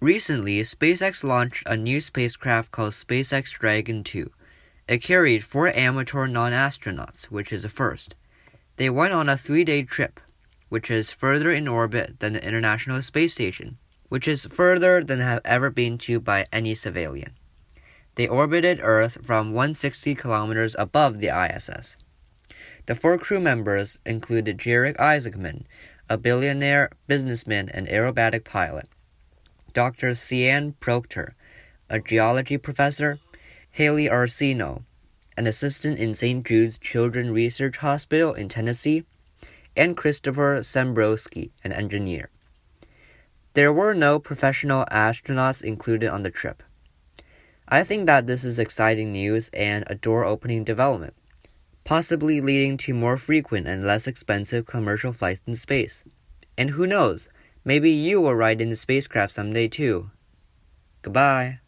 Recently, SpaceX launched a new spacecraft called SpaceX Dragon 2. It carried four amateur non astronauts, which is a first. They went on a three day trip, which is further in orbit than the International Space Station, which is further than have ever been to by any civilian. They orbited Earth from 160 kilometers above the ISS. The four crew members included Jared Isaacman, a billionaire businessman and aerobatic pilot, Dr. Sian Proctor, a geology professor, Hayley Arceneaux, an assistant in St. Jude's Children's Research Hospital in Tennessee, and Christopher Sembroski, an engineer. There were no professional astronauts included on the trip. I think that this is exciting news and a door opening development, possibly leading to more frequent and less expensive commercial flights in space. And who knows, maybe you will ride in the spacecraft someday too. Goodbye.